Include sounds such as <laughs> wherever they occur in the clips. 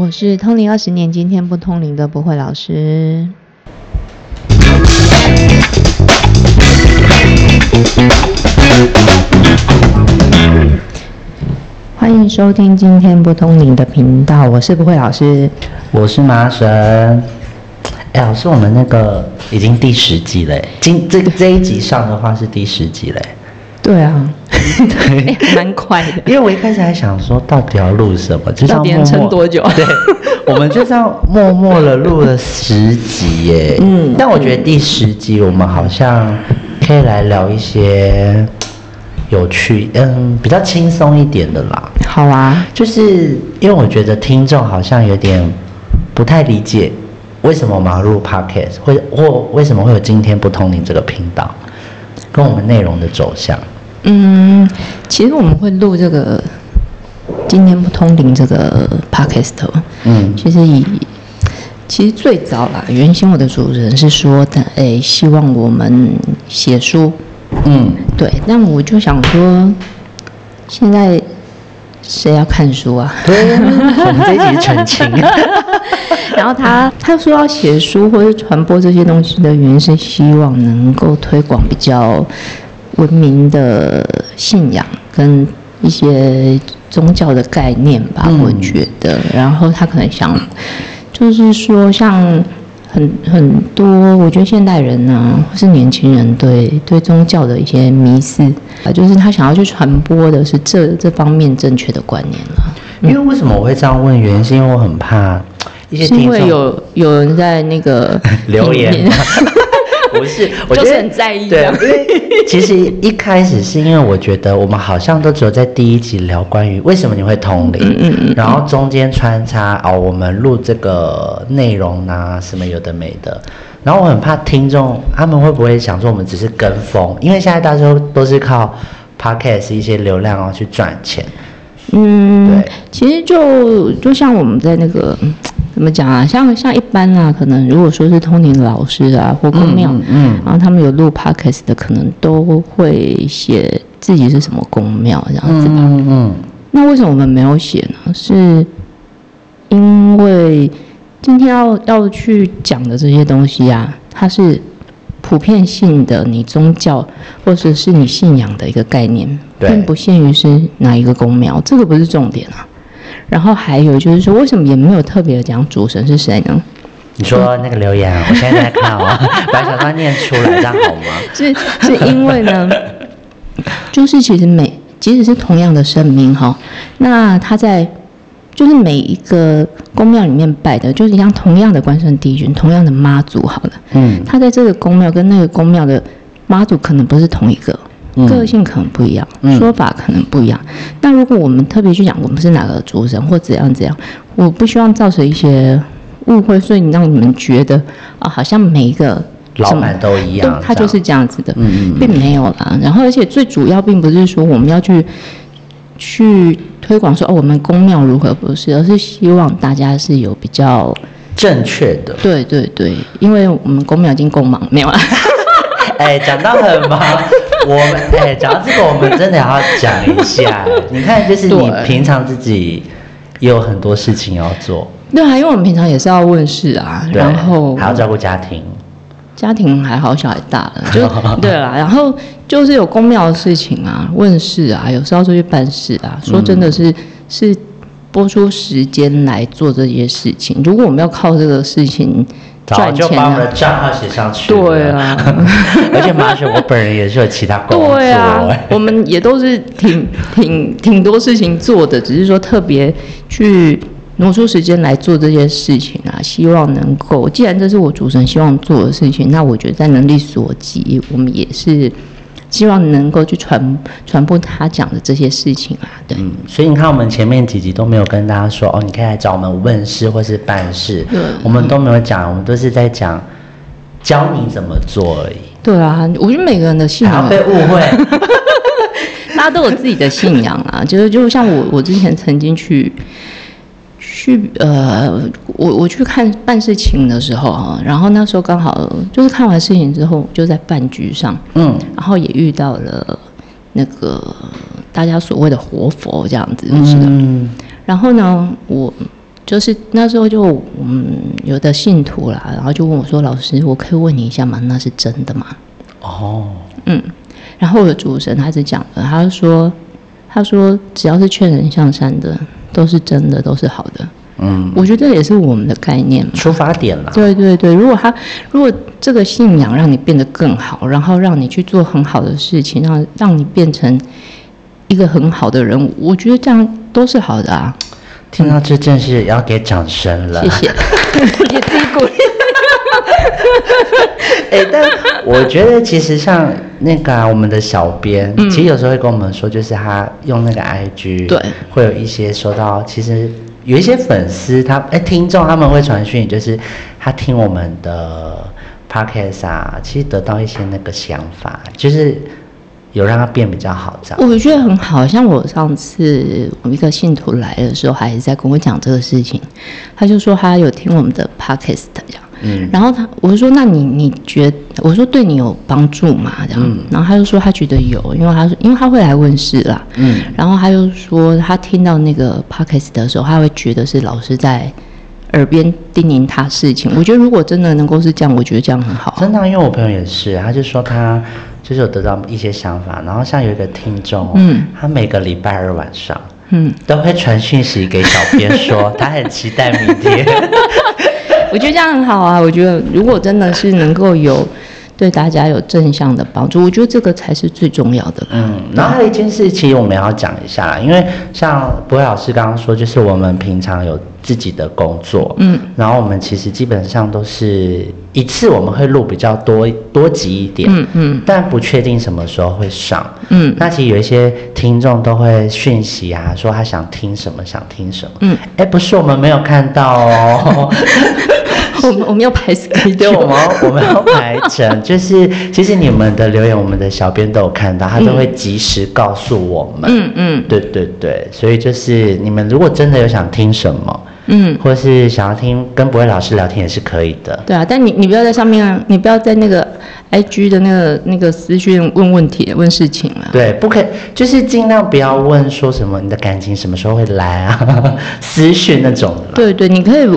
我是通灵二十年，今天不通灵的不会老师。欢迎收听今天不通灵的频道，我是不会老师。我是麻神。哎，老师，我们那个已经第十集嘞，今这这一集上的话是第十集嘞。对啊，哎蛮快的。因为我一开始还想说，到底要录什么，就这样到底能默默撑多久对，我们就这样默默的录了十集耶。嗯但我觉得第十集我们好像可以来聊一些有趣，嗯，比较轻松一点的啦。好啊，就是因为我觉得听众好像有点不太理解，为什么我们要录 podcast，或或为什么会有今天不通灵这个频道，跟我们内容的走向。嗯，其实我们会录这个今天不通灵这个 podcast，嗯其实以其实最早啦，原先我的主人是说的，哎，希望我们写书，嗯，对，但我就想说，现在谁要看书啊？对，我们这一集是澄清。<laughs> 然后他他说要写书或者传播这些东西的原因是希望能够推广比较文明的信仰跟一些宗教的概念吧，嗯我觉得。然后他可能想，就是说像很很多，我觉得现代人呢、或是年轻人对对宗教的一些迷思啊，就是他想要去传播的是这这方面正确的观念了。因为为什么我会这样问？原因是因为我很怕一些是因听众为有有人在那个 <laughs> 留言不是，<laughs> 我觉得就是很在意对，啊因为其实一开始是因为我觉得我们好像都只有在第一集聊关于为什么你会通灵，嗯嗯然后中间穿插哦，我们录这个内容啊，什么有的没的。然后我很怕听众他们会不会想说我们只是跟风，因为现在大家都都是靠 podcast 一些流量哦去赚钱。嗯对，其实就就像我们在那个嗯怎么讲啊，像像一般啊，可能如果说是通灵老师啊或公庙，嗯嗯然后他们有录 podcast 的，可能都会写自己是什么公庙这样子吧。嗯嗯那为什么我们没有写呢？是因为今天要要去讲的这些东西啊，它是普遍性的，你宗教或者是你信仰的一个概念，对并不限于是哪一个公庙，这个不是重点啊。然后还有就是说，为什么也没有特别的讲主神是谁呢？你说那个留言啊，<laughs> 我现在在看哦，<laughs> 把小段念出来，这样好吗？是是因为呢，就是其实每即使是同样的神明哈，那他在就是每一个宫庙里面拜的，就是像同样的关圣帝君，同样的妈祖好了，嗯他在这个宫庙跟那个宫庙的妈祖可能不是同一个。嗯个性可能不一样，嗯说法可能不一样。那如果我们特别去讲我们是哪个族人或怎样怎样，我不希望造成一些误会，所以你让你们觉得啊，好像每一个老板都一样，他就是这样子的，嗯并没有啦。然后，而且最主要并不是说我们要去去推广说哦，我们宫庙如何不是，而是希望大家是有比较正确的。对对对，因为我们宫庙已经够忙，没有啊。<laughs> 哎，讲到很忙，我们哎，讲到这个，我们真的要讲一下。<laughs> 你看，就是你平常自己也有很多事情要做，对啊，因为我们平常也是要问事啊，然后还要照顾家庭。家庭还好，小孩大了，就 <laughs> 对啦。然后就是有公庙的事情啊，问事啊，有时候出去办事啊。说真的是、是播出时间来做这些事情。如果我们要靠这个事情早赚钱就把我们的啊，账号写上去。对啊 <laughs> 而且马雪，我本人也是有其他工作。<laughs> 对啊哎，我们也都是挺挺挺多事情做的，只是说特别去挪出时间来做这些事情啊，希望能够，既然这是我主神希望做的事情，那我觉得在能力所及，我们也是希望能够去传传播他讲的这些事情啊，对。嗯，所以你看，我们前面几集都没有跟大家说哦，你可以来找我们问事或是办事对，我们都没有讲，我们都是在讲教你怎么做而已，对啊，我觉得每个人的信仰被误会。<laughs> 大家都有自己的信仰啊，就是就像我，我之前曾经去去呃，我我去看办事情的时候哈，然后那时候刚好就是看完事情之后，就在饭局上，嗯然后也遇到了那个大家所谓的活佛这样子，是的。嗯然后呢，我就是那时候就嗯有的信徒啦，然后就问我说：“老师，我可以问你一下吗？那是真的吗哦，？”嗯，然后我的主神他是讲的，他说他说只要是劝人向善的，都是真的，都是好的。嗯，我觉得也是我们的概念嘛。出发点啦。对对对，如果他如果这个信仰让你变得更好，然后让你去做很好的事情，让让你变成一个很好的人，我觉得这样都是好的啊。听到这正是要给掌声了。谢谢，给自己鼓励。<laughs> 哎、但我觉得其实像那个啊、我们的小编，嗯其实有时候会跟我们说，就是他用那个 IG，对，会有一些收到，其实有一些粉丝他哎、听众他们会传讯，就是他听我们的 podcast 啊，其实得到一些那个想法，就是有让他变比较好这样。我觉得很好，像我上次我一个信徒来的时候，还是在跟我讲这个事情，他就说他有听我们的 podcast 这样。嗯，然后他，我就说，那你你觉我说对你有帮助吗？这样，嗯然后他就说他觉得有，因为他说，因为他会来问事啦，嗯，然后他就说他听到那个 podcast 的时候，他会觉得是老师在耳边叮咛他事情。我觉得如果真的能够是这样，我觉得这样很好。真的啊、因为我朋友也是，他就说他就是有得到一些想法，然后像有一个听众哦，嗯他每个礼拜二晚上。嗯，都会传讯息给小编说 <laughs> 他很期待明天。<laughs> 我觉得这样很好啊。我觉得如果真的是能够有对大家有正向的帮助，我觉得这个才是最重要的。嗯，然后还有一件事，其实我们要讲一下，因为像博伟老师刚刚说，就是我们平常有自己的工作，嗯，然后我们其实基本上都是一次我们会录比较多多集一点，嗯嗯但不确定什么时候会上。嗯那其实有一些听众都会讯息啊，说他想听什么，想听什么。嗯，哎，不是我们没有看到哦。<laughs> 我们我们要排 schedule 对，我们要我们要排成，就是其实你们的留言，我们的小编都有看到，他都会及时告诉我们。嗯嗯对对对，所以就是你们如果真的有想听什么，嗯，或是想要听跟博伟老师聊天也是可以的。对啊，但你你不要在上面啊，你不要在那个 IG 的那个那个私讯问问题问事情了。对，不可以，就是尽量不要问说什么你的感情什么时候会来啊，<laughs> 私讯那种的。对对，你可以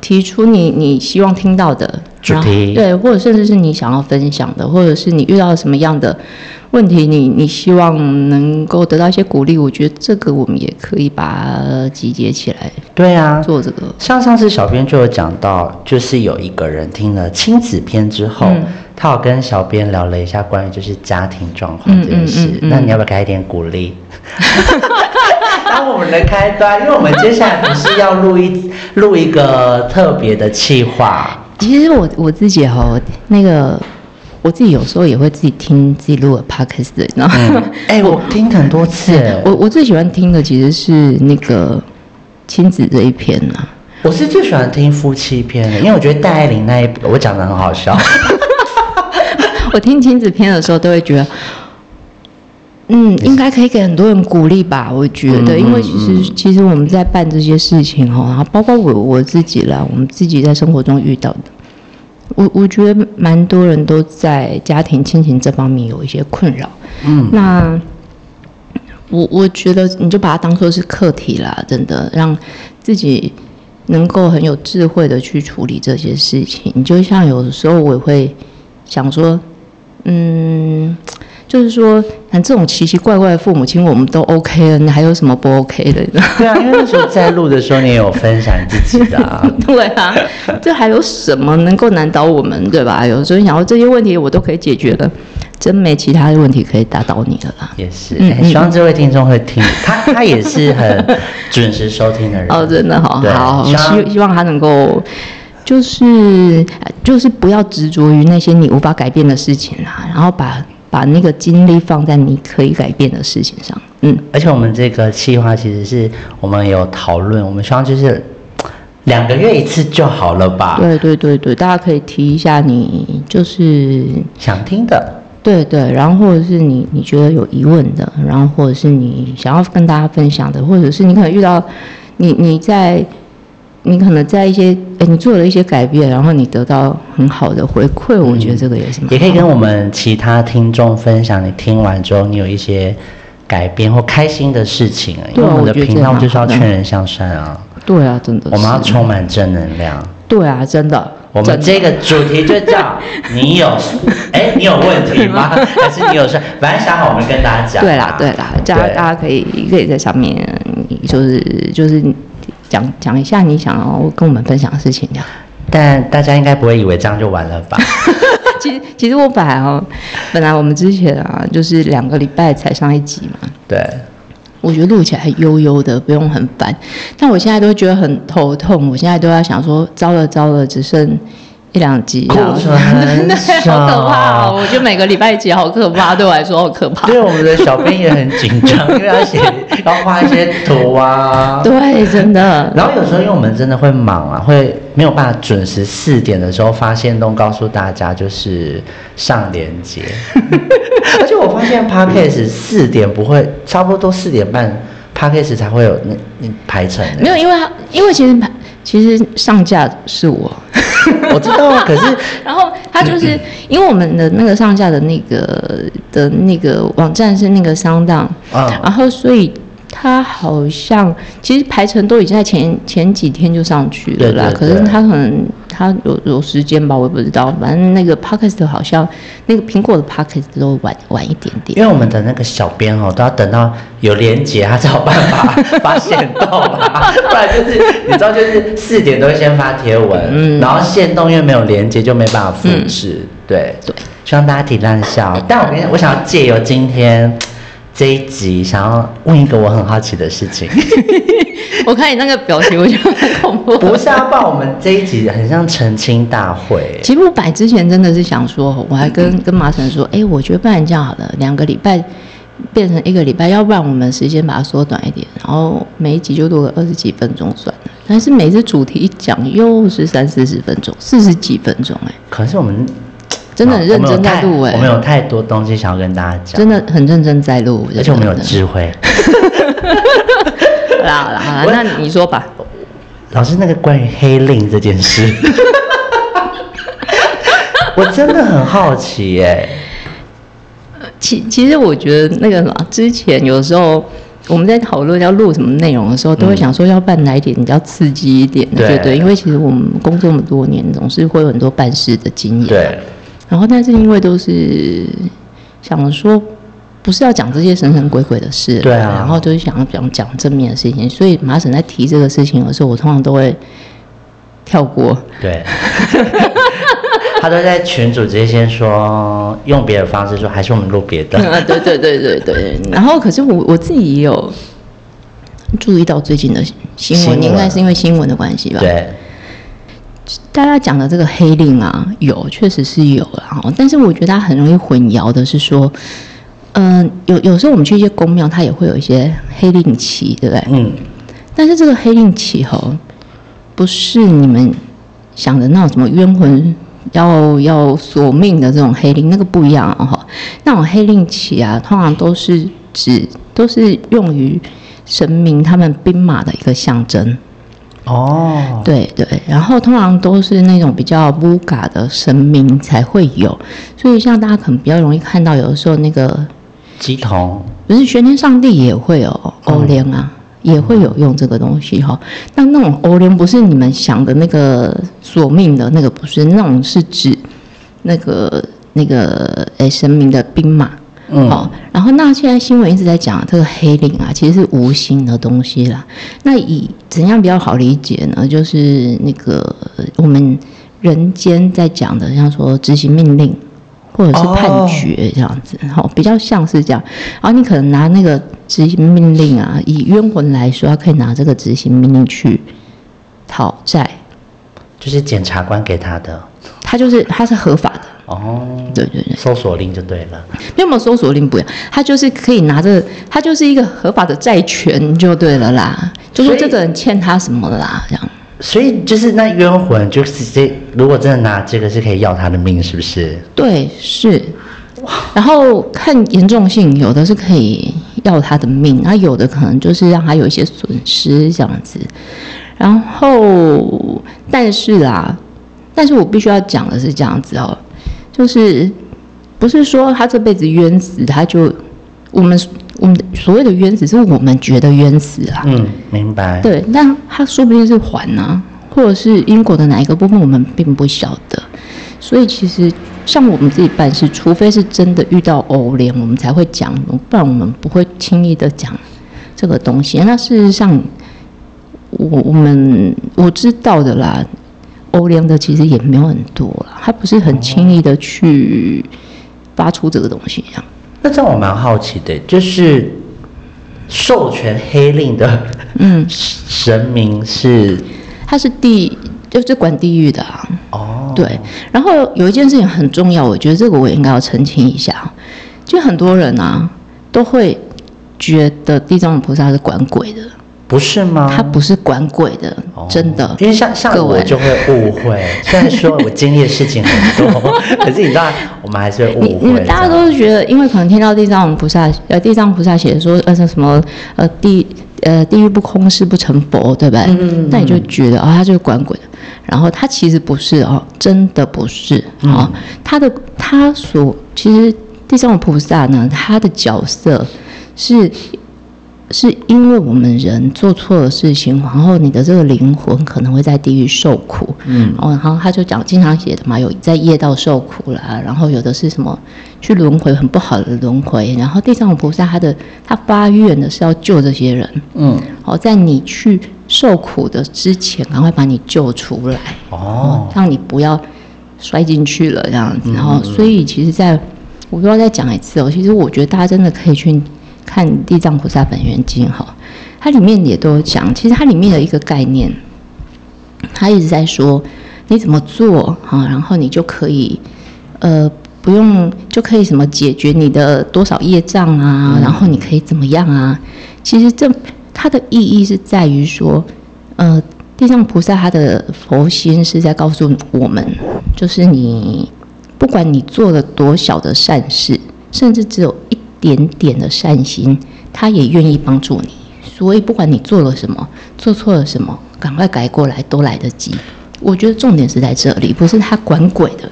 提出你你希望听到的主题对，或者甚至是你想要分享的，或者是你遇到什么样的问题，你你希望能够得到一些鼓励，我觉得这个我们也可以把它集结起来对啊，做这个。像上次小编就有讲到，就是有一个人听了亲子篇之后，嗯他有跟小编聊了一下关于就是家庭状况这件事。那你要不要给他一点鼓励？<laughs> 当我们的开端，因为我们接下来不是要录一录一个特别的企划，其实我我自己哈，那个我自己有时候也会自己听自己录的 podcast 的，你知道哎、我听很多次，我我最喜欢听的其实是那个亲子这一篇呐、我是最喜欢听夫妻篇的，因为我觉得戴爱玲那一我讲的很好笑。<laughs> 我听亲子篇的时候都会觉得，嗯，应该可以给很多人鼓励吧？我觉得，嗯因为其实嗯其实我们在办这些事情哈，然后包括我我自己啦，我们自己在生活中遇到的，我我觉得蛮多人都在家庭亲情这方面有一些困扰。嗯，那我我觉得你就把它当做是课题啦，真的让自己能够很有智慧的去处理这些事情。就像有的时候我也会想说，嗯，就是说，像这种奇奇怪怪的父母亲我们都 OK 了，你还有什么不 OK 的？对啊，因为那时候在录的时候，你也有分享自己的啊。<laughs> 对啊，这还有什么能够难倒我们，对吧？有时候想到这些问题我都可以解决了，真没其他的问题可以打倒你了啦。也是，希望这位听众会听，他他也是很准时收听的人。<laughs> 哦，真的好好，希望希希望他能够，就是呃就是不要执着于那些你无法改变的事情啦，然后把把那个精力放在你可以改变的事情上。嗯，而且我们这个计划其实是我们有讨论，我们希望就是两个月一次就好了吧？对对对对，大家可以提一下你就是想听的，对对，然后或者是你你觉得有疑问的，然后或者是你想要跟大家分享的，或者是你可能遇到你你在你可能在一些哎你做了一些改变，然后你得到很好的回馈，我觉得这个也是也可以跟我们其他听众分享，你听完之后你有一些改变或开心的事情啊。因为我们的频道就是要劝人向善啊。对啊，真的。我们要充满正能量。对啊，真的。我们这个主题就叫你有，<laughs> 哎，你有问题吗？还是你有事？反正想好我们跟大家讲。对啦，对啦，大家大家可以可以在上面，就是就是讲讲一下你想要跟我们分享的事情，这样。但大家应该不会以为这样就完了吧？<laughs> 其实其实我本来哦，本来我们之前啊，就是两个礼拜才上一集嘛。对。我觉得录起来悠悠的，不用很烦。但我现在都觉得很头痛，我现在都要想说，糟了糟了，只剩一两集，<laughs> 好可怕！我觉得每个礼拜一集好可怕，对我来说好可怕。对，我们的小编也很紧张，<laughs> 因为要写，要画一些图啊。对，真的。然后有时候因为我们真的会忙啊，会没有办法准时四点的时候发现都告诉大家，就是上连接。<laughs> 而且我发现 p a d k a s 四点不会，差不多都四点半 p a d k a s 才会有那那排程。没有，因为因为其实其实上架是我，<laughs> 我知道啊。可是 <laughs> 然后他就是因为我们的那个上架的那个的那个网站是那个商档啊，然后所以。他好像其实排程都已经在前前几天就上去了啦，可是他可能他有有时间吧，我也不知道。反正那个 podcast 好像那个苹果的 podcast 都晚晚一点点。因为我们的那个小编哦，都要等到有连接，他才有办法发现到吧，<laughs> 不然就是你知道，就是四点都先发贴文，然后线动因为没有连接就没办法复制。对对，希望大家体谅一下。但我跟你我想要借由今天。这一集想要问一个我很好奇的事情，<laughs> 我看你那个表情，我觉得很恐怖。不是啊，报我们这一集很像澄清大会。其实我摆之前真的是想说，我还跟跟麻神说，哎，我觉得不然这样好了，两个礼拜变成一个礼拜，要不然我们时间把它缩短一点，然后每一集就录个二十几分钟算了。但是每次主题一讲又是三四十分钟，四十几分钟，哎，可是我们。真的很认真在录哎，我们有太多东西想要跟大家讲，真的很认真在录，而且我们有智慧。好 <laughs> 啦好啦，那你说吧，老师那个关于黑令这件事，<laughs> 我真的很好奇耶。其其实我觉得那个什么，之前有时候我们在讨论要录什么内容的时候，都会想说要办哪一点比较刺激一点的，对对？因为其实我们工作那么多年，总是会有很多办事的经验。对。然后，但是因为都是想说，不是要讲这些神神鬼鬼的事，对啊。然后就是想要讲讲正面的事情，所以马婶在提这个事情的时候，我通常都会跳过。对，<laughs> 他都在群主直接先说，用别的方式说，还是我们录别的。<laughs> 对对对对对。然后，可是我我自己也有注意到最近的新闻，应该是因为新闻的关系吧？对。大家讲的这个黑令啊，有确实是有了，但是我觉得它很容易混淆的是说，嗯，有有时候我们去一些宫庙，它也会有一些黑令旗，对不对？嗯。但是这个黑令旗哈，不是你们想的那种什么冤魂要要索命的这种黑令，那个不一样哦。那种黑令旗啊，通常都是指都是用于神明他们兵马的一个象征。哦，对对，然后通常都是那种比较乌嘎的神明才会有，所以像大家可能比较容易看到，有的时候那个鸡头，不是玄天上帝也会有欧莲啊，也会有用这个东西哈。但那种欧莲不是你们想的那个索命的那个，不是那种是指那个那个诶神明的兵马。嗯，好，然后那现在新闻一直在讲这个黑领啊，其实是无形的东西啦。那以怎样比较好理解呢？就是那个我们人间在讲的，像说执行命令或者是判决这样子，好，比较像是这样。然后你可能拿那个执行命令啊，以冤魂来说，他可以拿这个执行命令去讨债，就是检察官给他的，他就是他是合法的。哦，对对对，搜索令就对了。没有搜索令不一样，他就是可以拿着，他就是一个合法的债权就对了啦。就说这个人欠他什么啦，这样。所以就是那冤魂，就是这如果真的拿这个是可以要他的命，是不是？对，是。然后看严重性，有的是可以要他的命，那有的可能就是让他有一些损失这样子。然后，但是啦，但是我必须要讲的是这样子哦。就是不是说他这辈子冤死，他就我们我们所谓的冤死是我们觉得冤死啊，嗯，明白。对，那他说不定是还呢、或者是因果的哪一个部分我们并不晓得，所以其实像我们自己办事，除非是真的遇到偶联，我们才会讲，不然我们不会轻易的讲这个东西。那事实上，我我们我知道的啦，欧莲的其实也没有很多啦，他不是很轻易的去发出这个东西这样。那这样我蛮好奇的，就是授权黑令的嗯，神明是他是地就是管地狱的啊。哦，对，然后有一件事情很重要，我觉得这个我也应该要澄清一下。就很多人啊都会觉得地藏王菩萨是管鬼的，不是吗？他不是管鬼的，哦真的。因为像像我就会误会，<laughs> 虽然说我经历的事情很多，<laughs> 可是你知道，我们还是会你误会。你们大家都是觉得，因为可能听到地藏王菩萨，呃，地藏菩萨写的说，呃，什么，呃，地，呃，地狱不空，誓不成佛，对不对？嗯嗯嗯那你就觉得，哦，他就是管鬼的。然后他其实不是哦，真的不是嗯哦。他的他所其实地藏王菩萨呢，他的角色是是因为我们人做错了事情，然后你的这个灵魂可能会在地狱受苦，嗯。哦，然后他就讲经常写的嘛，有在业道受苦啦，然后有的是什么去轮回很不好的轮回，然后地藏王菩萨他的他发愿的是要救这些人，嗯。哦，在你去受苦的之前，赶快把你救出来，哦，让你不要摔进去了这样子。嗯。然后，所以其实在我不知道再讲一次哦，其实我觉得大家真的可以去看《地藏菩萨本愿经》哈，它里面也都有讲，其实它里面有一个概念，它一直在说你怎么做哈，然后你就可以呃。不用就可以什么解决你的多少业障啊，然后你可以怎么样啊？其实这它的意义是在于说，呃，地藏菩萨他的佛心是在告诉我们，就是你不管你做了多小的善事，甚至只有一点点的善心，他也愿意帮助你。所以不管你做了什么，做错了什么，赶快改过来都来得及。我觉得重点是在这里，不是他管鬼的，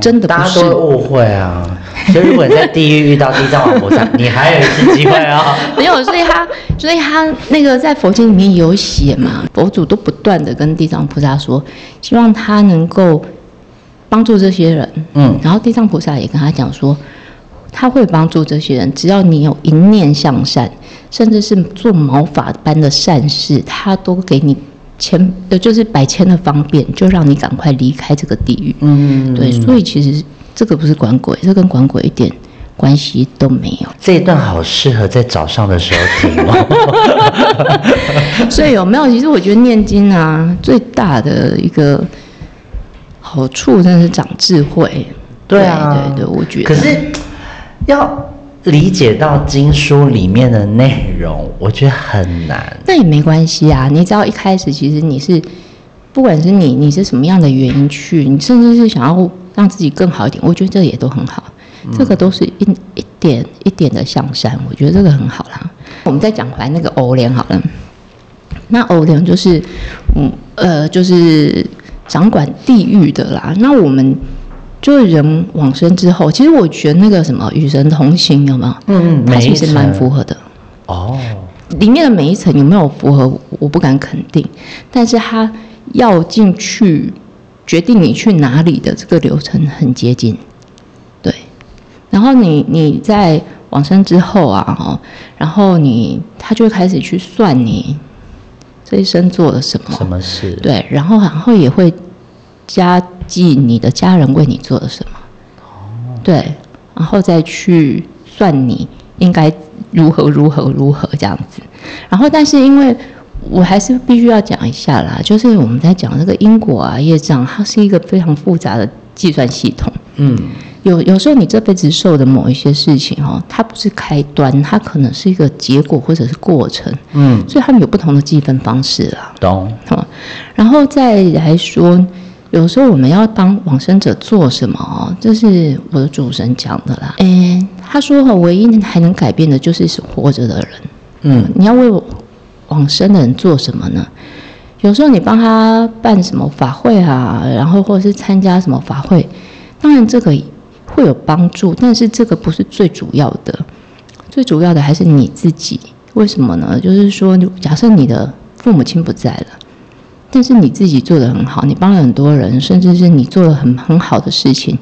真的不是大家都。会误会啊。所以如果你在地狱遇到地藏王菩萨，<laughs> 你还有一次机会啊。没有，所以他，所以他那个在佛经里面有写嘛，佛祖都不断的跟地藏菩萨说，希望他能够帮助这些人。嗯然后地藏菩萨也跟他讲说，他会帮助这些人，只要你有一念向善，甚至是做毛发般的善事，他都给你千，呃，就是百千的方便，就让你赶快离开这个地狱。嗯，对，所以其实这个不是管鬼，这跟管鬼一点关系都没有。这一段好适合在早上的时候听哦。<laughs> 所以有没有？其实我觉得念经啊，最大的一个好处真的是长智慧。对啊对对对，我觉得。可是要理解到经书里面的内容，我觉得很难。那也没关系啊，你只要一开始其实你是，不管是你你是什么样的原因去，你甚至是想要让自己更好一点，我觉得这也都很好。这个都是一一点一点的向善，我觉得这个很好啦。我们再讲回来那个欧联好了，那欧联就是，嗯呃，就是掌管地狱的啦。那我们就是人往生之后，其实我觉得那个什么与神同行有没有？嗯它每一其实蛮符合的。哦，里面的每一层有没有符合，我不敢肯定，但是它要进去决定你去哪里的这个流程很接近，对。然后你你在往生之后啊，哦，然后你他就会开始去算你这一生做了什么，什么事？对，然后然后也会加计你的家人为你做了什么，对，然后再去算你应该如何如何如何这样子。然后，但是因为我还是必须要讲一下啦，就是我们在讲这个因果啊、业障，它是一个非常复杂的计算系统。嗯，有有时候你这辈子受的某一些事情哦，它不是开端，它可能是一个结果或者是过程，嗯，所以他们有不同的计分方式啦。懂。哦，然后再来说，有时候我们要帮往生者做什么哦，这是我的主神讲的啦。诶，他说哈，唯一还能改变的就是活着的人。嗯，你要为往生的人做什么呢？有时候你帮他办什么法会啊，然后或者是参加什么法会，当然这个会有帮助，但是这个不是最主要的。最主要的还是你自己。为什么呢？就是说，假设你的父母亲不在了，但是你自己做的很好，你帮了很多人，甚至是你做了很很好的事情，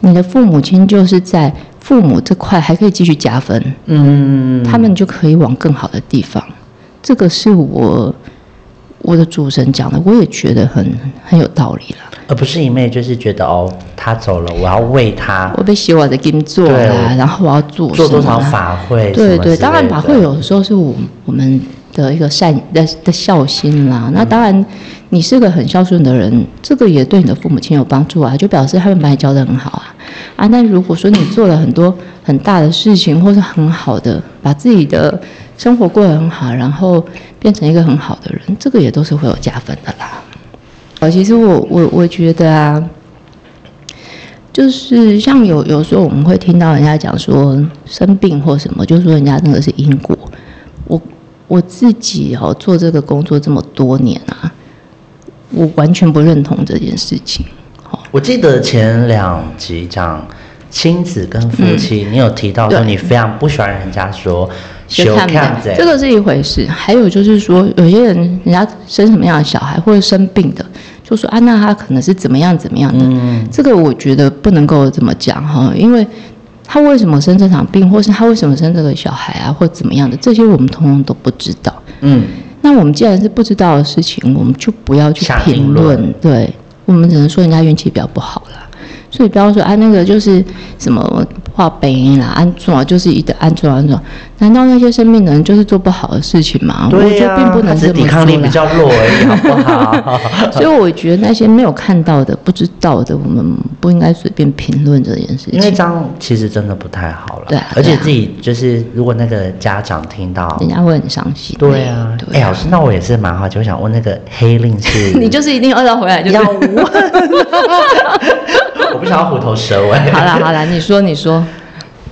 你的父母亲就是在父母这块还可以继续加分，嗯，他们就可以往更好的地方。这个是我我的主神讲的，我也觉得很很有道理了。而不是一昧就是觉得哦，他走了，我要为他我被洗我的金做对啦，然后我要做做多少法会，对对，当然法会有时候是我我们的一个善的的孝心啦。那当然，你是个很孝顺的人，这个也对你的父母亲有帮助啊，就表示他们把你教得很好啊啊。那如果说你做了很多 <coughs> 很大的事情，或是很好的把自己的生活过得很好，然后变成一个很好的人，这个也都是会有加分的啦。呃，其实我我我觉得啊，就是像有有时候我们会听到人家讲说生病或什么，就说人家那个是因果。我我自己哦做这个工作这么多年啊，我完全不认同这件事情。哦，我记得前两集讲亲子跟夫妻，你有提到说你非常不喜欢人家说学看不子这个是一回事。还有就是说，有些人人家生什么样的小孩或者生病的，就说啊，那他可能是怎么样怎么样的。嗯，这个我觉得不能够这么讲哈，因为他为什么生这场病，或是他为什么生这个小孩啊，或怎么样的，这些我们通通都不知道。嗯，那我们既然是不知道的事情，我们就不要去评论论。对，我们只能说人家运气比较不好啦。所以不要说啊，那个就是什么画饼啦、安装，就是一个安装安装。难道那些生病的人就是做不好的事情吗？我觉得并不能是这么抵抗力比。较弱而已，好不好？<laughs> <laughs> 所以我觉得那些没有看到的、不知道的，我们不应该随便评论这件事情。因为这样其实真的不太好了。对而且自己就是如果那个家长听到，人家会很伤心。对啊，哎、老师，那我也是蛮好奇，我想问那个黑令是你就是一定要到回来，就是要问，我不想要虎头蛇尾。好了好了，你说你说，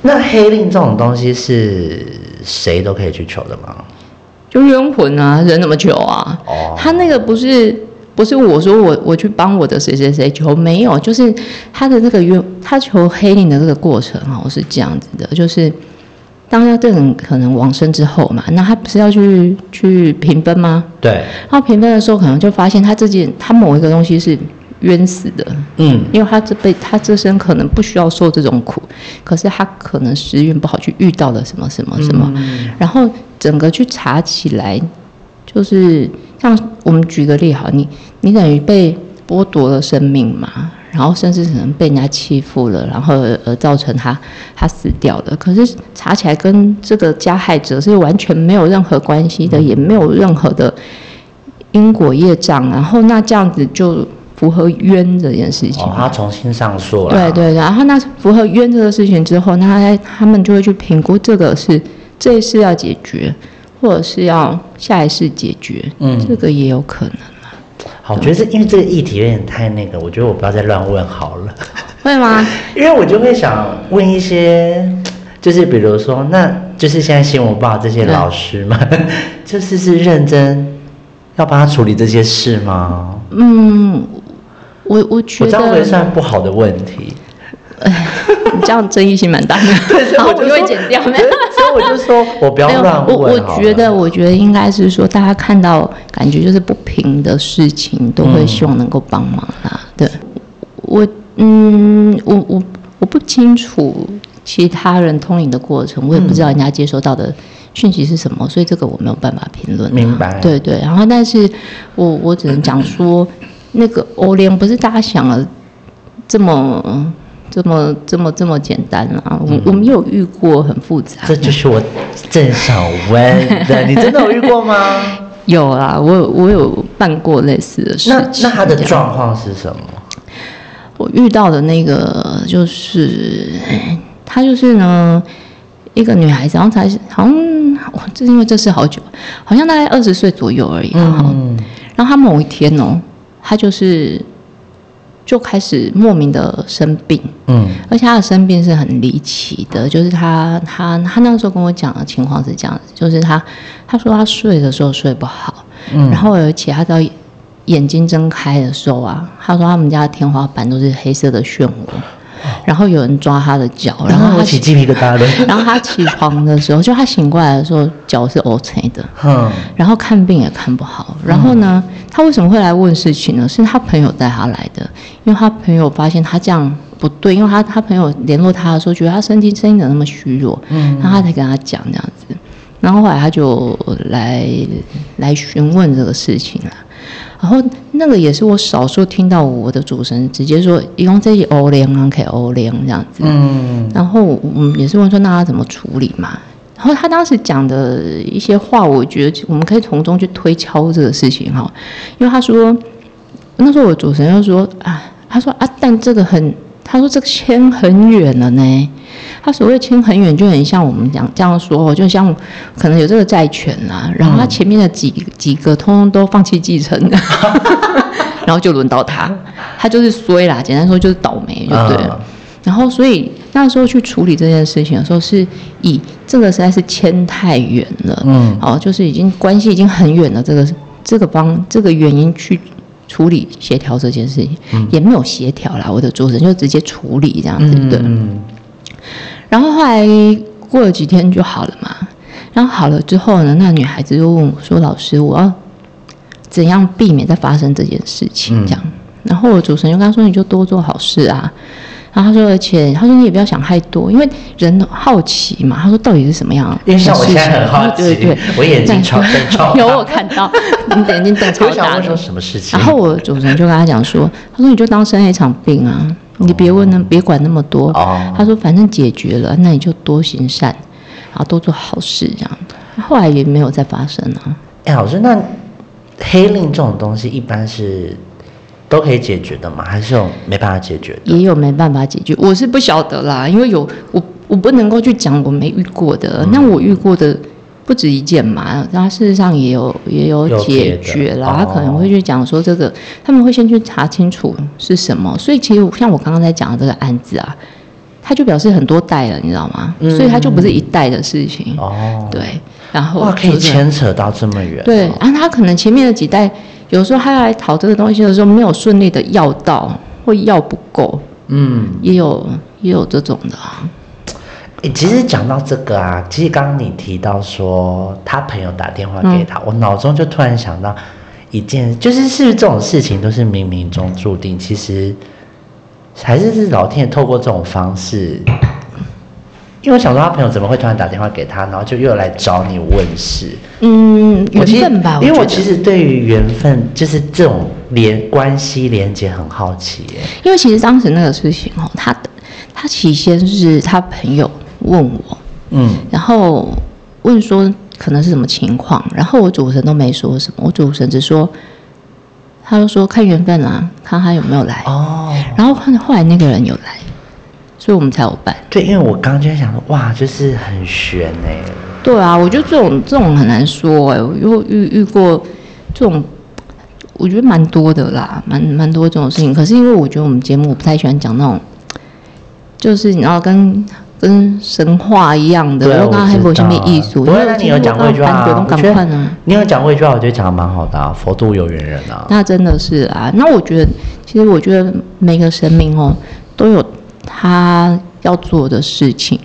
那黑令这种东西是谁都可以去求的吗？就冤魂啊，人怎么求啊？哦，他那个不是不是我说我我去帮我的谁谁谁求，没有，就是他的这个冤，他求黑灵的这个过程哈，是这样子的，就是当他这人可能往生之后嘛，那他不是要去去评分吗？对，然后评分的时候，可能就发现他自己他某一个东西是冤死的，嗯，因为他这辈他这生可能不需要受这种苦，可是他可能时运不好，去遇到了什么什么什么，然后整个去查起来，就是像我们举个例好，你你等于被剥夺了生命嘛，然后甚至可能被人家欺负了，然后而而造成他他死掉了，可是查起来跟这个加害者是完全没有任何关系的，也没有任何的因果业障，然后那这样子就符合冤这件事情哦，他重新上诉了。对，对，然后那符合冤这个事情之后，那他他们就会去评估这个是这一次要解决，或者是要下一次解决，嗯这个也有可能。好，我觉得是因为这个议题有点太那个，我觉得我不要再乱问好了，<laughs> 会吗？<laughs> 因为我就会想问一些，就是比如说，那就是现在新闻报这些老师们，<laughs> 就是是认真要帮他处理这些事吗？嗯，我我觉我这样会算不好的问题？<laughs> 你这样争议性蛮大的，<laughs> 然后我就会剪掉。所以我就说我不要 <laughs> 乱我问我我觉得，我觉得应该是说，大家看到感觉就是不平的事情，都会希望能够帮忙啦。对，我嗯，我我我不清楚其他人通灵的过程，我也不知道人家接收到的讯息是什么，所以这个我没有办法评论啊。明白对对，然后但是我我只能讲说，那个欧联不是大家想的这么。这么这么这么简单啊、我我们有遇过很复杂的，这就是我正想问的，<laughs> 你真的有遇过吗？有啊，我有我有办过类似的事那情。那他的状况是什么？我遇到的那个就是，他就是呢，一个女孩子，然后才好像，哇，这是因为这事好久，好像大概二十岁左右而已嗯，然后他某一天哦，她就是就开始莫名的生病，嗯。而且他的生病是很离奇的，就是他他他那个时候跟我讲的情况是这样子，就是他他说他睡的时候睡不好，嗯，然后而且他到眼睛睁开的时候啊，他说他们家的天花板都是黑色的漩涡，然后有人抓他的脚，然后我起鸡皮疙瘩的。<laughs> 然后他起床的时候，就他醒过来的时候，脚是 OK 的，嗯，然后看病也看不好。然后呢，他为什么会来问事情呢？是他朋友带他来的，因为他朋友发现他这样不对，因为他他朋友联络他的时候，觉得他身体声音怎么那么虚弱，嗯然后他才跟他讲这样子。然后后来他就来来询问这个事情了。然后那个也是我少数听到我的主持人直接说，一共这些欧联啊，可以欧联这样子。嗯，然后我们也是问说，那他怎么处理嘛？然后他当时讲的一些话，我觉得我们可以从中去推敲这个事情哈，因为他说那时候我主持人就说啊，他说啊，但这个很，他说这个签很远了呢。他所谓牵很远，就很像我们讲这样说哦，就像可能有这个债权啊，然后他前面的几几个通通都放弃继承，<laughs> 然后就轮到他，他就是衰啦，简单说就是倒霉就对了。嗯然后，所以那时候去处理这件事情的时候，是以这个实在是牵太远了，嗯哦，就是已经关系已经很远了，这个这个方这个原因去处理协调这件事情，也没有协调啦，我的主人就直接处理这样子，对。嗯然后后来过了几天就好了嘛，然后好了之后呢，那女孩子就问我说：“老师，我要怎样避免再发生这件事情？”嗯这样，然后我主持人就跟他说：“你就多做好事啊。”然后他说：“而且他说你也不要想太多，因为人好奇嘛。”他说：“到底是什么样因为像我事情？”现在很好奇对对对，我眼睛 <laughs> 超瞪超有我看到 <laughs> 你眼睛瞪超大我想问说。什么事情？然后我主持人就跟他讲说：“他说你就当生了一场病啊，你别问那别管那么多。哦他说反正解决了，那你就多行善，然后多做好事这样。后来也没有再发生啊。哎，老师，那黑令这种东西一般是都可以解决的吗？还是有没办法解决的？也有没办法解决，我是不晓得啦，因为有我我不能够去讲我没遇过的，嗯那我遇过的不止一件嘛，那事实上也有也有解决啦，哦他可能会去讲说这个，他们会先去查清楚是什么，所以其实像我刚刚在讲的这个案子啊，他就表示很多代了，你知道吗？嗯。所以他就不是一代的事情，哦，，对，然后哇，可以牵扯到这么远、对，啊，他可能前面的几代，有时候他要来讨这个东西的时候，没有顺利的要到，或要不够，嗯，也有也有这种的啊。诶其实讲到这个啊，其实刚刚你提到说他朋友打电话嗯给他，我脑中就突然想到一件，就是是不是这种事情都是冥冥中注定？其实还是是老天爷透过这种方式，因为我想说他朋友怎么会突然打电话给他，然后就又来找你问事？嗯，缘分吧，因为我其实对于缘分就是这种连关系连接很好奇耶。因为其实当时那个事情哦，他的他起先是他朋友问我，嗯然后问说可能是什么情况，然后我主持人都没说什么，我主持人只说，他就说看缘分啊，看他有没有来，哦，然后后后来那个人有来，所以我们才有办。对，因为我刚刚就在想说，哇，就是很悬哎。对啊，我觉得这种这种很难说哎、我又遇遇过这种，我觉得蛮多的啦，蛮蛮多这种事情。可是因为我觉得我们节目我不太喜欢讲那种，就是你要跟跟神话一样的，对啊我刚刚还有什么艺术？不会，那你有讲过一句话、我觉得。你有讲过一句话，我觉得讲的蛮好的啊，佛度有缘人啊。那真的是啊，那我觉得，其实我觉得每个神明哦，都有他要做的事情，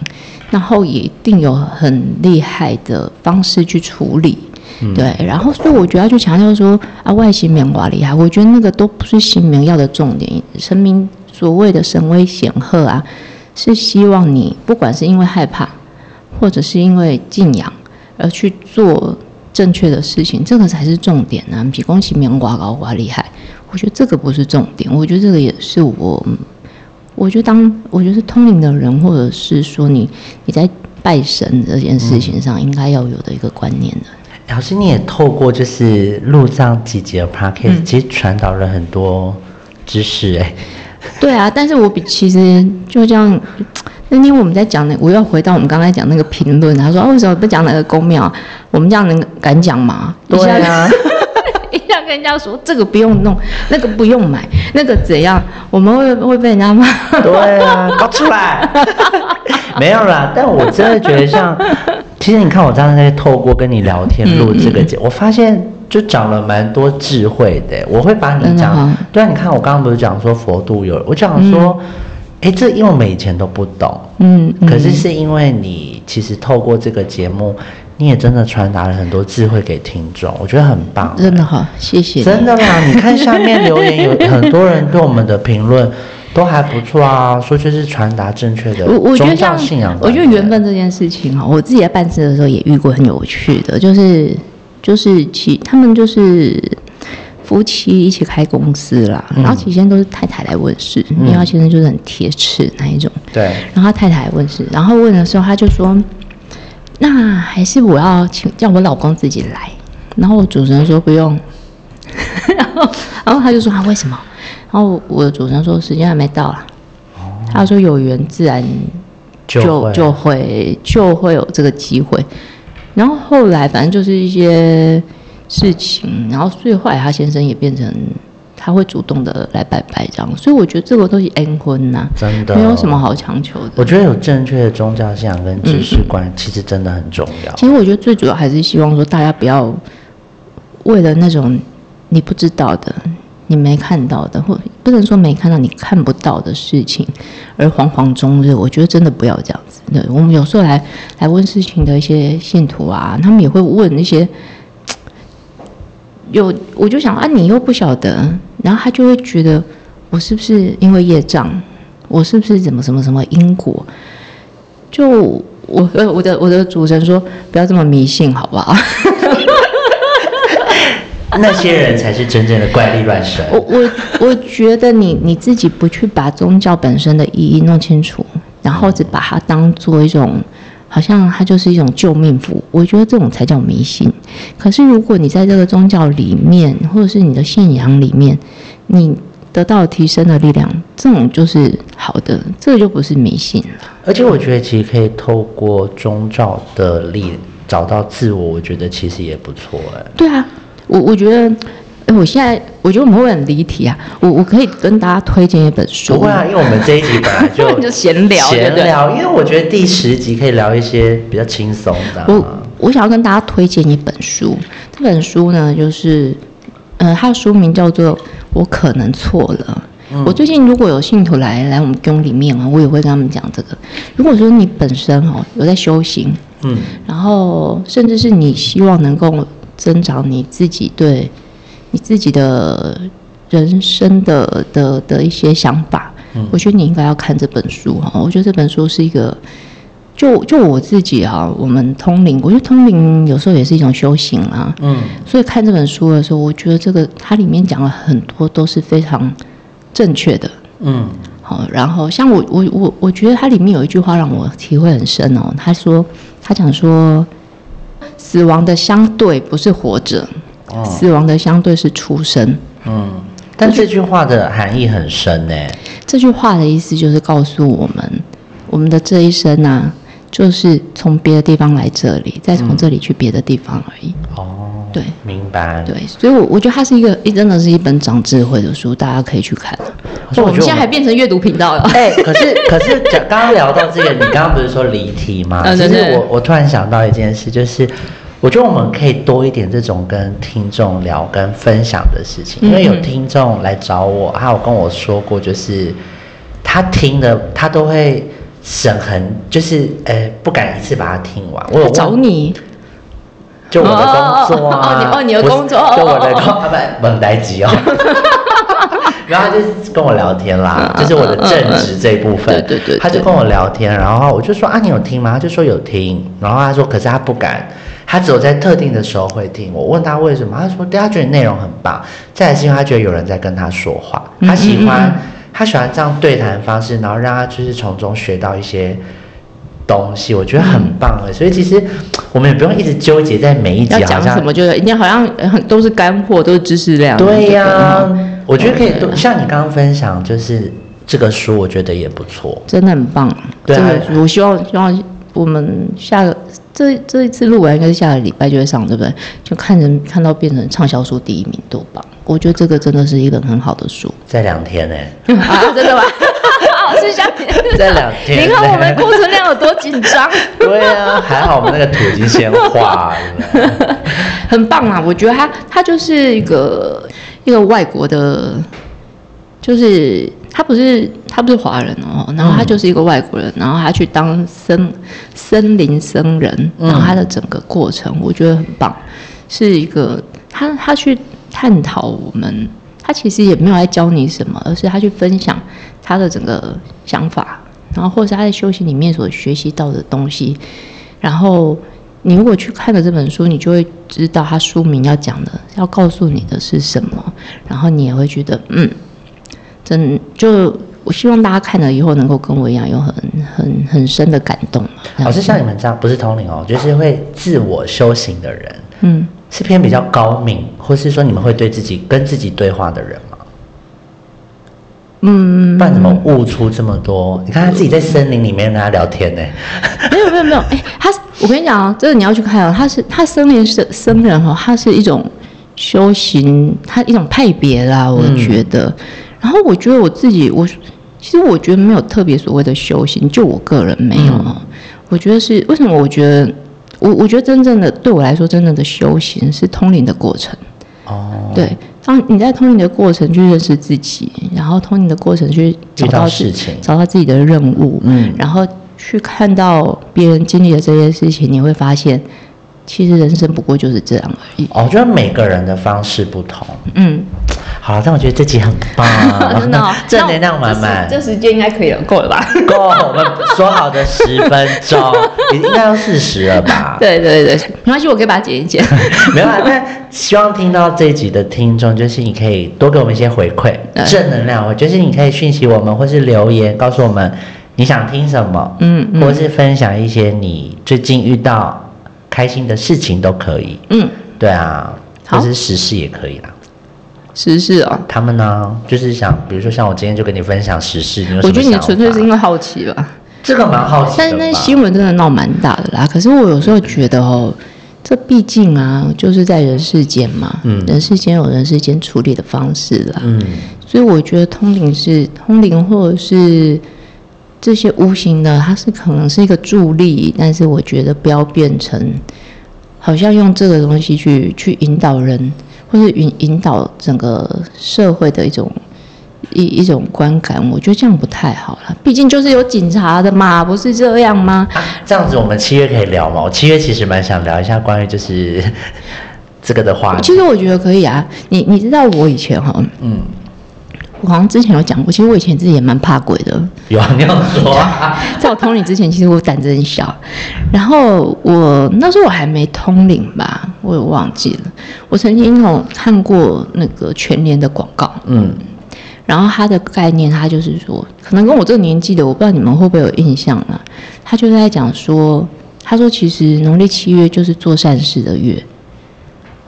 然后也一定有很厉害的方式去处理。对，然后所以我觉得要去强调说啊，外形棉瓜厉害，我觉得那个都不是新明要的重点。神明所谓的神威显赫啊，是希望你不管是因为害怕，或者是因为敬仰而去做正确的事情，这个才是重点啊！比恭喜棉瓜高瓜厉害，我觉得这个不是重点，我觉得这个也是我，我觉得当我觉得是通灵的人，或者是说你你在拜神这件事情上应该要有的一个观念的。老师，你也透过就是录这样几节的 podcast，、嗯其实传导了很多知识哎。<laughs> 对啊，但是我比其实就这样。那天我们在讲那，我又要回到我们刚才讲那个评论，他说啊，为什么不讲那个公庙？我们这样能敢讲吗？一下啊，一下跟人家说这个不用弄，那个不用买，那个怎样？我们会会被人家骂。对啊，搞出来。<laughs> 没有啦，但我真的觉得像，其实你看我刚才在透过跟你聊天录这个节，我发现就讲了蛮多智慧的。我会把你讲对啊，你看我刚刚不是讲说佛度有，我讲说。哎，这因为我们以前都不懂，嗯，嗯可是是因为你其实透过这个节目，你也真的传达了很多智慧给听众，我觉得很棒。真的好，谢谢。真的啦！<laughs> 你看下面留言，有很多人对我们的评论都还不错啊，说就是传达正确的我我觉得宗教信仰。我觉得缘分。这件事情哈，我自己在办事的时候也遇过很有趣的，就是就是其他们就是夫妻一起开公司啦，嗯。然后起先都是太太来问事，因为他先生就是很铁齿那一种，对，然后他太太来问事，然后问的时候他就说，那还是我要请叫我老公自己来，然后我主持人说不用，然 <laughs> 后然后他就说啊为什么？然后我的主持人说时间还没到啦。他说有缘自然就就会就会有这个机会。然后后来反正就是一些事情，然后所以后来他先生也变成他会主动的来拜拜这样，所以我觉得这个东西恩婚呐、真的没有什么好强求的。我觉得有正确的宗教信仰跟知识观，其实真的很重要。其实我觉得最主要还是希望说大家不要为了那种你不知道的、你没看到的，或不能说没看到、你看不到的事情而惶惶终日。我觉得真的不要这样子。对我们有时候来来问事情的一些信徒啊，他们也会问一些。有，我就想啊，你又不晓得，然后他就会觉得我是不是因为业障，我是不是怎么什么什么因果？就我呃我的我的主持人说不要这么迷信好不好？<laughs> 那些人才是真正的怪力乱神。我我我觉得你你自己不去把宗教本身的意义弄清楚，然后只把它当做一种好像它就是一种救命符，我觉得这种才叫迷信。可是如果你在这个宗教里面，或者是你的信仰里面，你得到提升的力量，这种就是好的，这个就不是迷信了。而且我觉得其实可以透过宗教的力找到自我，我觉得其实也不错哎。对啊，我我觉得，哎，我现在我觉得我们会很离题啊。我我可以跟大家推荐一本书，不会啊，<laughs> 因为我们这一集本来就就闲聊闲聊，因为我觉得第十集可以聊一些比较轻松的啊、我我想要跟大家推荐一本书，这本书呢，就是，呃，它的书名叫做《我可能错了》。我最近如果有信徒来来我们宫里面啊，我也会跟他们讲这个。如果说你本身哦有在修行，嗯，然后甚至是你希望能够增长你自己对你自己的人生的的的一些想法，嗯我觉得你应该要看这本书哈。我觉得这本书是一个，就就我自己哈，我们通灵，我觉得通灵有时候也是一种修行啊。嗯，所以看这本书的时候，我觉得这个它里面讲了很多都是非常正确的。嗯，好，然后像我我我我觉得它里面有一句话让我体会很深哦。他说，他讲说，死亡的相对不是活着，哦，死亡的相对是出生。嗯，但这句话的含义很深呢。这句话的意思就是告诉我们，我们的这一生啊，就是从别的地方来这里，再从这里去别的地方而已。哦，对明白。对，所以我，我觉得它是一个，真的是一本长智慧的书，大家可以去看。我我觉得现在还变成阅读频道了。哎、可是 <laughs> 可是讲刚刚聊到这个，你刚刚不是说离题吗？嗯对对其实我我突然想到一件事，就是我觉得我们可以多一点这种跟听众聊、跟分享的事情，因为有听众来找我，他有跟我说过，就是他听的他都会审很，就是呃不敢一次把它听完。我有找你，就我的工作啊，哦你哦你的工作哦就我的工啊不蒙呆机哦。<laughs> 然后他就跟我聊天啦，嗯就是我的正职这一部分，对对他就跟我聊天，然后我就说啊，你有听吗？他就说有听，然后他说可是他不敢，他只有在特定的时候会听。我问他为什么，他说对他觉得内容很棒，再来是因为他觉得有人在跟他说话，嗯他喜欢他喜欢这样对谈方式，然后让他就是从中学到一些。东西我觉得很棒哎，所以其实我们也不用一直纠结在每一集要讲什么，就是一定好像都是干货，都是知识量。对呀、嗯我觉得可以多像你刚刚分享，就是这个书，我觉得也不错。真的很棒。对啊这个我希望希望我们下个这这一次录完应该是下个礼拜就会上，对不对？就看人看到变成畅销书第一名，多棒！我觉得这个真的是一个很好的书在两天呢、<laughs> 啊，真的吗？<laughs> 哦，是下天。<laughs> 在两天你看我们库存量有多紧张，对啊，还好我们那个图已经先画了。很棒啊！我觉得它它就是一个一个外国的，就是他不是他不是华人哦，然后他就是一个外国人，然后他去当森森林僧人，然后他的整个过程我觉得很棒，是一个他他去探讨我们，他其实也没有来教你什么，而是他去分享他的整个想法，然后或者是他在修行里面所学习到的东西，然后你如果去看了这本书，你就会知道他书名要讲的要告诉你的是什么，然后你也会觉得嗯。真就我希望大家看了以后能够跟我一样有很很很深的感动。老师像你们这样不是通灵哦，就是会自我修行的人，嗯，是偏比较高明，或是说你们会对自己跟自己对话的人吗？嗯，不然怎么悟出这么多？你看他自己在森林里面跟他聊天呢？没有没有没有，<laughs> 哎，他我跟你讲啊，这个你要去看啊，他是他森林是僧人哈，他是一种修行，他一种派别啦，我觉得。然后我觉得我自己，我其实我觉得没有特别所谓的修行，就我个人没有啊。我觉得是为什么？我觉得我我觉得真正的对我来说，真正的修行是通灵的过程。哦，对，当你在通灵的过程去认识自己，然后通灵的过程去找到事情，找到自己的任务，嗯，然后去看到别人经历的这些事情，你会发现，其实人生不过就是这样而已。哦，我觉得每个人的方式不同，嗯。好，但我觉得这集很棒，<laughs> 真的，正能量满满。这时间应该可以了，够了吧？够，我们说好的十分钟，应该要四十了吧？<laughs> 对对对，没关系，我可以把它剪一剪。<laughs> 没有啊，但希望听到这一集的听众，就是你可以多给我们一些回馈，正能量。我就是你可以讯息我们，或是留言告诉我们你想听什么，嗯，或是分享一些你最近遇到开心的事情都可以。嗯，对啊，或是时事也可以啦。时事啊，他们呢，就是想，比如说像我今天就跟你分享时事，你有我觉得你纯粹是因为好奇吧，这个蛮好奇但是那新闻真的闹蛮大的啦。可是我有时候觉得哦，这毕竟啊，就是在人世间嘛，嗯，人世间有人世间处理的方式啦，嗯，所以我觉得通灵是通灵，或者是这些无形的，它是可能是一个助力，但是我觉得不要变成好像用这个东西去去引导人。或是引引导整个社会的一种一一种观感，我觉得这样不太好了。毕竟就是有警察的嘛，不是这样吗？这样子我们七月可以聊吗？我七月其实蛮想聊一下关于就是 <laughs> 这个的话。其实我觉得可以啊。你你知道我以前哈，嗯。我好像之前有讲过，其实我以前自己也蛮怕鬼的。有啊，你要说啊。<laughs> 在我通灵之前，其实我胆子很小。然后我那时候我还没通灵吧，我也忘记了。我曾经有看过那个全年的广告，嗯。然后它的概念，它就是说，可能跟我这个年纪的，我不知道你们会不会有印象呢？他就在讲说，他说其实农历七月就是做善事的月，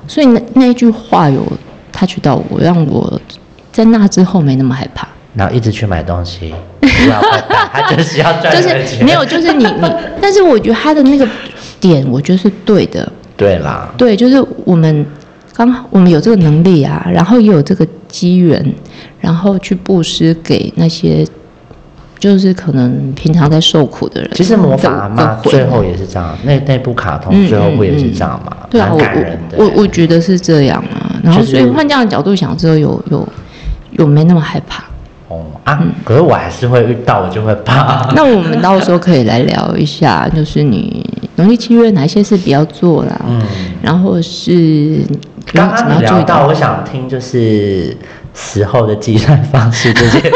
所以那那一句话有他取到我，让我。在那之后没那么害怕，然后一直去买东西，不要他就是要赚 <laughs> 钱，没有，就是你你，<laughs> 但是我觉得他的那个点，我觉得是对的，对啦，对，就是我们刚好我们有这个能力啊，然后也有这个机缘，然后去布施给那些就是可能平常在受苦的人。其实魔法嘛，最后也是这样，那那部卡通最后不也是这样嘛？对啊，我我我我觉得是这样啊，然后所以换这样的角度想之后，有有。有没那么害怕？哦啊，可是我还是会遇到，我就会怕。<laughs> 那我们到时候可以来聊一下，就是你农历七月哪些事比较做啦？嗯，然后是刚刚聊到，我想听就是时候的计算方式这件事。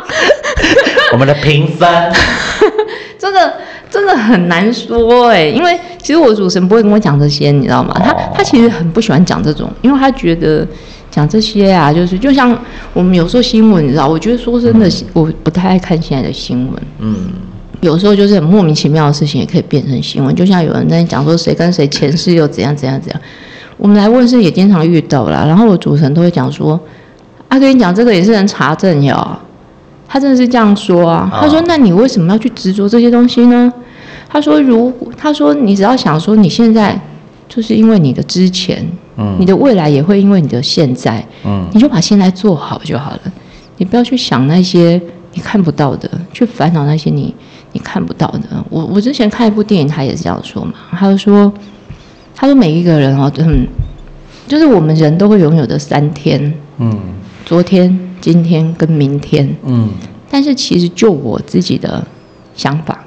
<laughs> 我们的评分，<laughs> 真的真的很难说哎，因为其实我主持人不会跟我讲这些，你知道吗？他他其实很不喜欢讲这种，因为他觉得。讲这些啊，就是就像我们有时候新闻，你知道，我觉得说真的，我不太爱看现在的新闻。嗯，有时候就是很莫名其妙的事情也可以变成新闻，就像有人在讲说谁跟谁前世又怎样怎样怎样。我们来问是也经常遇到啦，然后我主持人都会讲说：“啊，跟你讲这个也是能查证哟。”他真的是这样说啊。他说：“那你为什么要去执着这些东西呢？”他说：“如他说你只要想说你现在就是因为你的之前。”嗯，你的未来也会因为你的现在，嗯，你就把现在做好就好了。你不要去想那些你看不到的，去烦恼那些你你看不到的。我我之前看一部电影，他也是这样说嘛。他就说，他说每一个人哦，嗯，就是我们人都会拥有的三天，嗯，昨天、今天跟明天，嗯，但是其实就我自己的想法，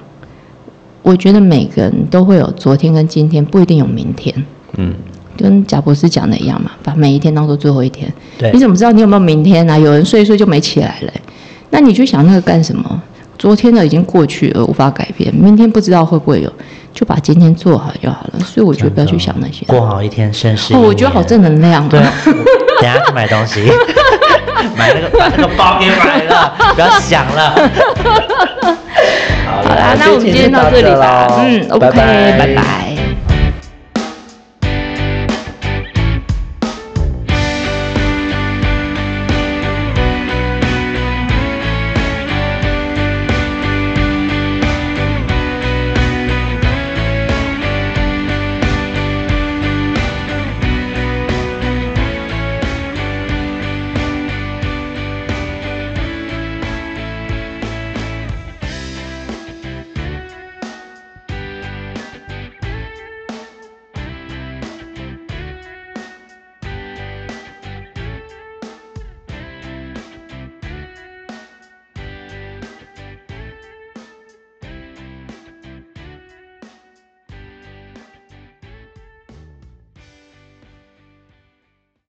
我觉得每个人都会有昨天跟今天，不一定有明天。嗯，跟贾博士讲的一样嘛，把每一天当做最后一天。对你怎么知道你有没有明天呢、有人睡一睡就没起来了、那你去想那个干什么？昨天的已经过去了，无法改变，明天不知道会不会有，就把今天做好就好了。所以我觉得不要去想那些。过好一天，盛世一哦，我觉得好正能量、对啊，我等下去买东西，<laughs> 买那个把那个包给买了，不要想了。好好啦，那我们今天到这里吧。嗯，OK，拜。拜拜